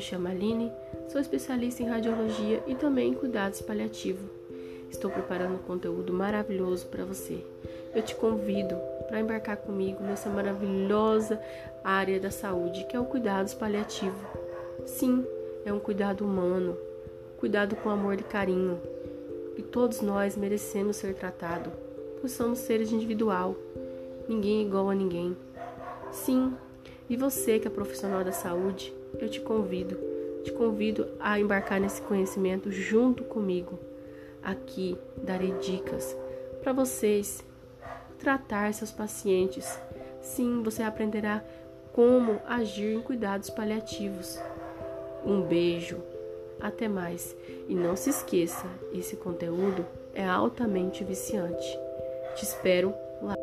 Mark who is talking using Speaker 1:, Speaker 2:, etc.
Speaker 1: me chamo Aline, sou especialista em radiologia e também em cuidados paliativos. Estou preparando um conteúdo maravilhoso para você. Eu te convido para embarcar comigo nessa maravilhosa área da saúde, que é o cuidados paliativo. Sim, é um cuidado humano, cuidado com amor e carinho, e todos nós merecemos ser tratados, pois somos seres individual, ninguém é igual a ninguém. Sim, e você que é profissional da saúde, eu te convido, te convido a embarcar nesse conhecimento junto comigo. Aqui darei dicas para vocês tratar seus pacientes. Sim, você aprenderá como agir em cuidados paliativos. Um beijo, até mais. E não se esqueça, esse conteúdo é altamente viciante. Te espero lá.